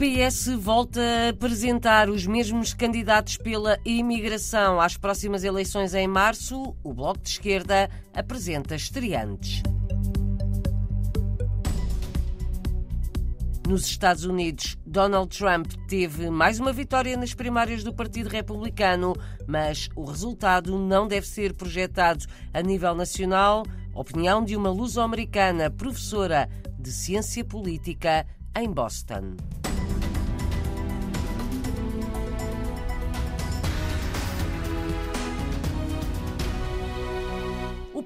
PS volta a apresentar os mesmos candidatos pela imigração às próximas eleições em março. O Bloco de Esquerda apresenta estreantes. Nos Estados Unidos, Donald Trump teve mais uma vitória nas primárias do Partido Republicano, mas o resultado não deve ser projetado a nível nacional. Opinião de uma luso-americana professora de ciência política em Boston.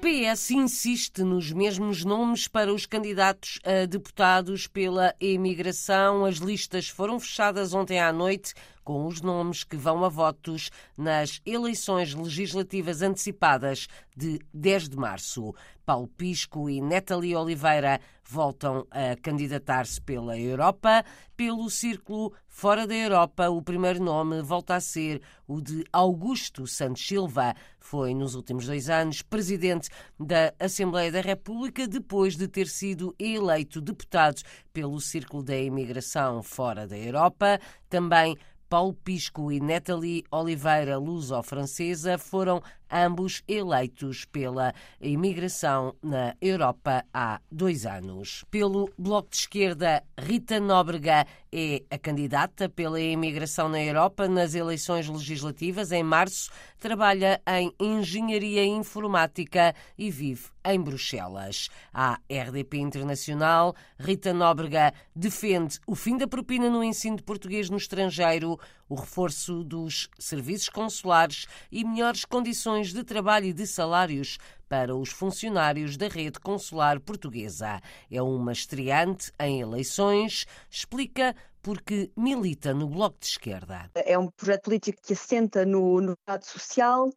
PS insiste nos mesmos nomes para os candidatos a deputados pela imigração. As listas foram fechadas ontem à noite com os nomes que vão a votos nas eleições legislativas antecipadas de 10 de março. Paulo Pisco e Natalie Oliveira voltam a candidatar-se pela Europa. Pelo círculo fora da Europa, o primeiro nome volta a ser o de Augusto Santos Silva. Foi, nos últimos dois anos, presidente da Assembleia da República, depois de ter sido eleito deputado pelo Círculo da Imigração fora da Europa. Também Paulo Pisco e Nathalie Oliveira, luso-francesa, foram ambos eleitos pela imigração na Europa há dois anos. Pelo Bloco de Esquerda, Rita Nóbrega é a candidata pela imigração na Europa nas eleições legislativas em março. Trabalha em engenharia informática e vive em Bruxelas. A RDP Internacional, Rita Nóbrega defende o fim da propina no ensino de português no estrangeiro, o reforço dos serviços consulares e melhores condições de trabalho e de salários para os funcionários da rede consular portuguesa. É uma estreante em eleições, explica porque milita no Bloco de Esquerda. É um projeto político que assenta no, no social,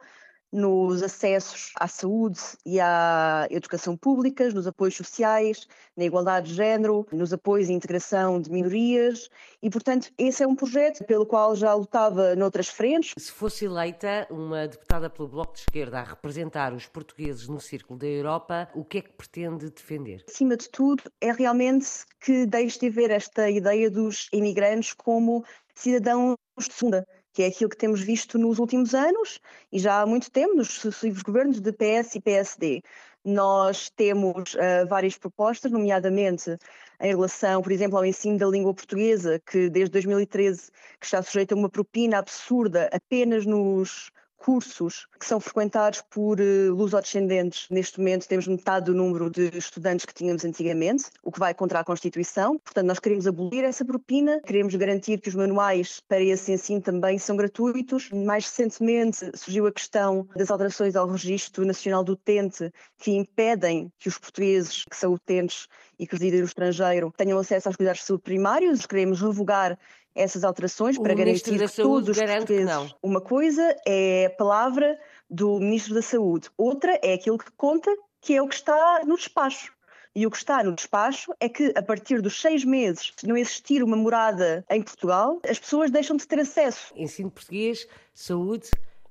nos acessos à saúde e à educação públicas, nos apoios sociais, na igualdade de género, nos apoios e integração de minorias e, portanto, esse é um projeto pelo qual já lutava noutras frentes. Se fosse eleita uma deputada pelo Bloco de Esquerda a representar os portugueses no Círculo da Europa, o que é que pretende defender? Acima de tudo, é realmente que deixe de ver esta ideia dos imigrantes como cidadãos de segunda que é aquilo que temos visto nos últimos anos e já há muito tempo nos sucessivos governos de PS e PSD. Nós temos uh, várias propostas, nomeadamente em relação, por exemplo, ao ensino da língua portuguesa, que desde 2013 que está sujeito a uma propina absurda apenas nos cursos que são frequentados por uh, lusodescendentes. Neste momento temos metade do número de estudantes que tínhamos antigamente, o que vai contra a Constituição. Portanto, nós queremos abolir essa propina, queremos garantir que os manuais para esse ensino também são gratuitos. Mais recentemente surgiu a questão das alterações ao Registro Nacional do Utente, que impedem que os portugueses que são utentes e que residem no estrangeiro tenham acesso aos cuidados de saúde primários. Queremos revogar essas alterações o para garantir que todos os portugueses. Uma coisa é a palavra do Ministro da Saúde, outra é aquilo que conta, que é o que está no despacho. E o que está no despacho é que, a partir dos seis meses, se não existir uma morada em Portugal, as pessoas deixam de ter acesso. Ensino português, saúde,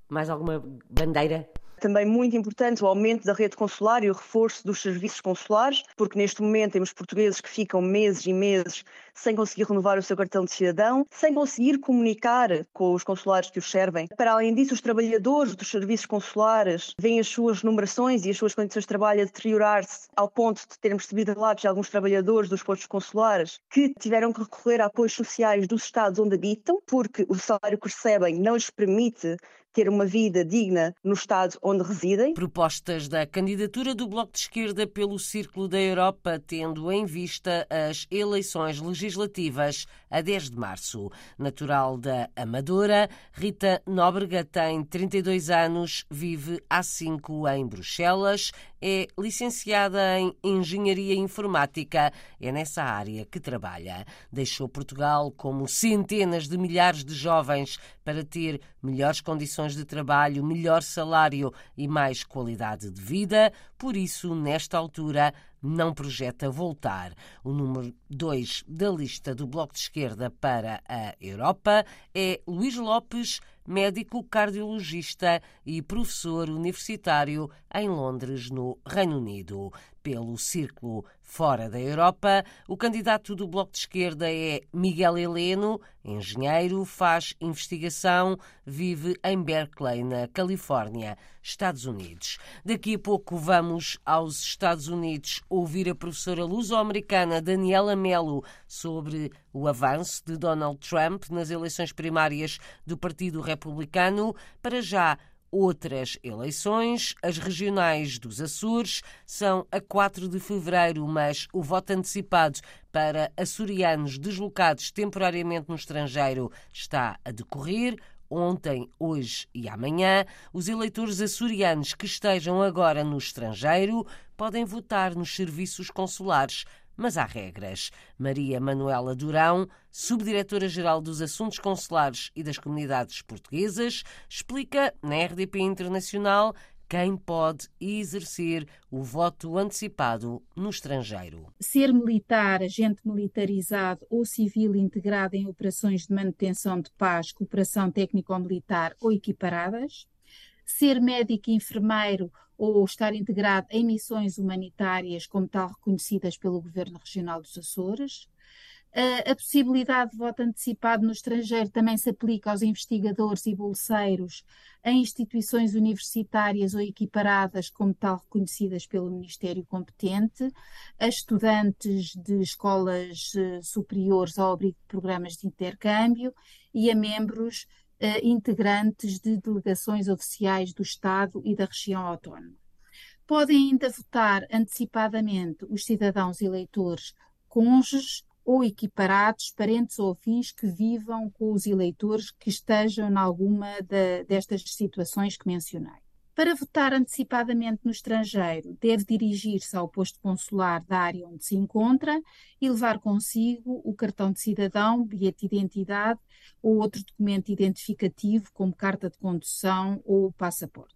mais alguma bandeira também muito importante o aumento da rede consular e o reforço dos serviços consulares, porque neste momento temos portugueses que ficam meses e meses sem conseguir renovar o seu cartão de cidadão, sem conseguir comunicar com os consulares que os servem. Para além disso, os trabalhadores dos serviços consulares veem as suas numerações e as suas condições de trabalho a deteriorar-se ao ponto de termos recebido relatos de alguns trabalhadores dos postos consulares que tiveram que recorrer a apoios sociais dos estados onde habitam, porque o salário que recebem não lhes permite ter uma vida digna no Estado onde residem. Propostas da candidatura do Bloco de Esquerda pelo Círculo da Europa, tendo em vista as eleições legislativas a 10 de março. Natural da Amadora, Rita Nóbrega tem 32 anos, vive há 5 em Bruxelas, é licenciada em Engenharia Informática, é nessa área que trabalha. Deixou Portugal como centenas de milhares de jovens para ter melhores condições de trabalho, melhor salário e mais qualidade de vida. Por isso, nesta altura, não projeta voltar. O número 2 da lista do Bloco de Esquerda para a Europa é Luís Lopes, médico cardiologista e professor universitário em Londres, no Reino Unido. Pelo círculo fora da Europa. O candidato do Bloco de Esquerda é Miguel Heleno, engenheiro, faz investigação, vive em Berkeley, na Califórnia, Estados Unidos. Daqui a pouco vamos aos Estados Unidos ouvir a professora luso-americana Daniela Melo sobre o avanço de Donald Trump nas eleições primárias do Partido Republicano. Para já, outras eleições. As regionais dos Açores são a 4 de fevereiro, mas o voto antecipado para açorianos deslocados temporariamente no estrangeiro está a decorrer. Ontem, hoje e amanhã, os eleitores açorianos que estejam agora no estrangeiro podem votar nos serviços consulares mas há regras. Maria Manuela Durão, subdiretora-geral dos Assuntos Consulares e das Comunidades Portuguesas, explica na RDP Internacional quem pode exercer o voto antecipado no estrangeiro. Ser militar, agente militarizado ou civil integrado em operações de manutenção de paz, cooperação técnico-militar ou equiparadas. Ser médico e enfermeiro ou estar integrado em missões humanitárias como tal reconhecidas pelo Governo Regional dos Açores. A, possibilidade de voto antecipado no estrangeiro também se aplica aos investigadores e bolseiros em instituições universitárias ou equiparadas como tal reconhecidas pelo Ministério competente, a estudantes de escolas uh, superiores ao abrigo de programas de intercâmbio e a membros integrantes de delegações oficiais do Estado e da região autónoma. Podem ainda votar antecipadamente os cidadãos eleitores cônjuges ou equiparados, parentes ou afins que vivam com os eleitores que estejam em alguma de, destas situações que mencionei. Para votar antecipadamente no estrangeiro, deve dirigir-se ao posto consular da área onde se encontra e levar consigo o cartão de cidadão, bilhete de identidade ou outro documento identificativo, como carta de condução ou passaporte.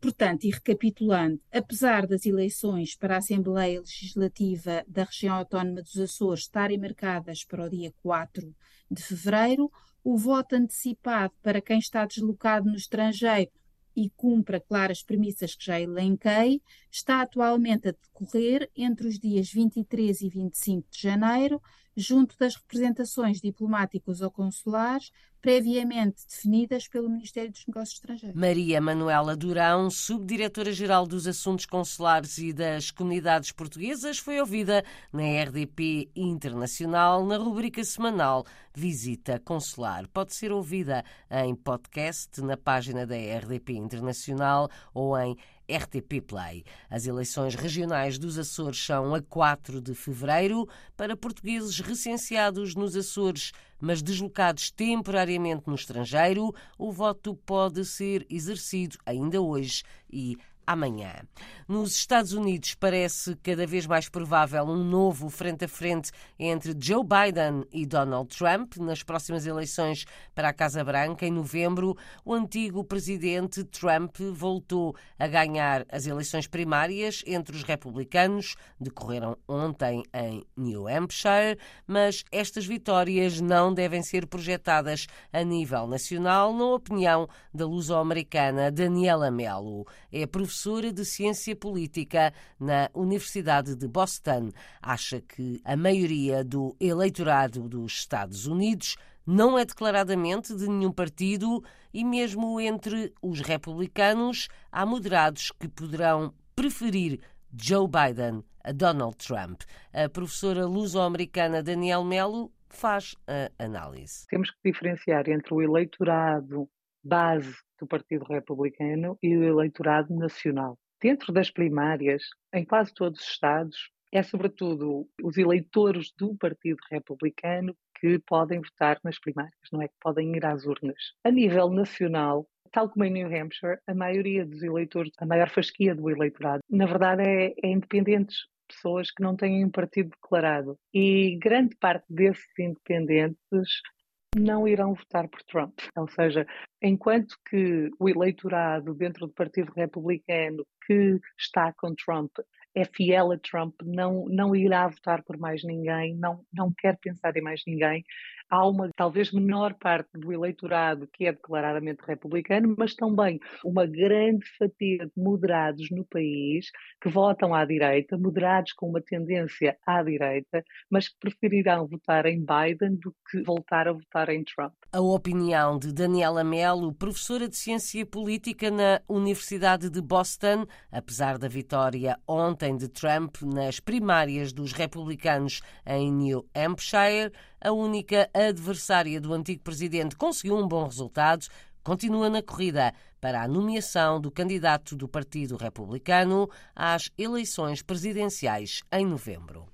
Portanto, e recapitulando, apesar das eleições para a Assembleia Legislativa da Região Autónoma dos Açores estarem marcadas para o dia 4 de fevereiro, o voto antecipado para quem está deslocado no estrangeiro e cumpra, claro, as premissas que já elenquei, está atualmente a decorrer entre os dias 23 e 25 de janeiro, junto das representações diplomáticas ou consulares previamente definidas pelo Ministério dos Negócios Estrangeiros. Maria Manuela Durão, subdiretora-geral dos Assuntos Consulares e das Comunidades Portuguesas, foi ouvida na RDP Internacional na rubrica semanal Visita Consular. Pode ser ouvida em podcast na página da RDP Internacional ou em RTP Play. As eleições regionais dos Açores são a 4 de fevereiro. Para portugueses recenseados nos Açores, mas deslocados temporariamente no estrangeiro, o voto pode ser exercido ainda hoje e amanhã. Nos Estados Unidos parece cada vez mais provável um novo frente a frente entre Joe Biden e Donald Trump nas próximas eleições para a Casa Branca em novembro. O antigo presidente Trump voltou a ganhar as eleições primárias entre os republicanos, decorreram ontem em New Hampshire, mas estas vitórias não devem ser projetadas a nível nacional, na opinião da luso-americana Daniela Mello. É professora professora de Ciência Política na Universidade de Boston. Acha que a maioria do eleitorado dos Estados Unidos não é declaradamente de nenhum partido e, mesmo entre os republicanos, há moderados que poderão preferir Joe Biden a Donald Trump. A professora luso-americana Daniel Melo faz a análise. Temos que diferenciar entre o eleitorado base do Partido Republicano e o eleitorado nacional. Dentro das primárias, em quase todos os estados, é sobretudo os eleitores do Partido Republicano que podem votar nas primárias, não é que podem ir às urnas. A nível nacional, tal como em New Hampshire, a maioria dos eleitores, a maior fasquia do eleitorado, na verdade é, é independentes, pessoas que não têm um partido declarado. E grande parte desses independentes não irão votar por Trump. Ou seja, enquanto que o eleitorado dentro do Partido Republicano que está com Trump é fiel a Trump, não, não irá votar por mais ninguém, não, não quer pensar em mais ninguém, há uma talvez menor parte do eleitorado que é declaradamente republicano, mas também uma grande fatia de moderados no país que votam à direita, moderados com uma tendência à direita, mas que preferirão votar em Biden do que voltar a votar em Trump. A opinião de Daniela Melo, professora de Ciência Política na Universidade de Boston, apesar da vitória ontem de Trump nas primárias dos republicanos em New Hampshire, a única adversária do antigo presidente conseguiu um bom resultado, continua na corrida para a nomeação do candidato do Partido Republicano às eleições presidenciais em novembro.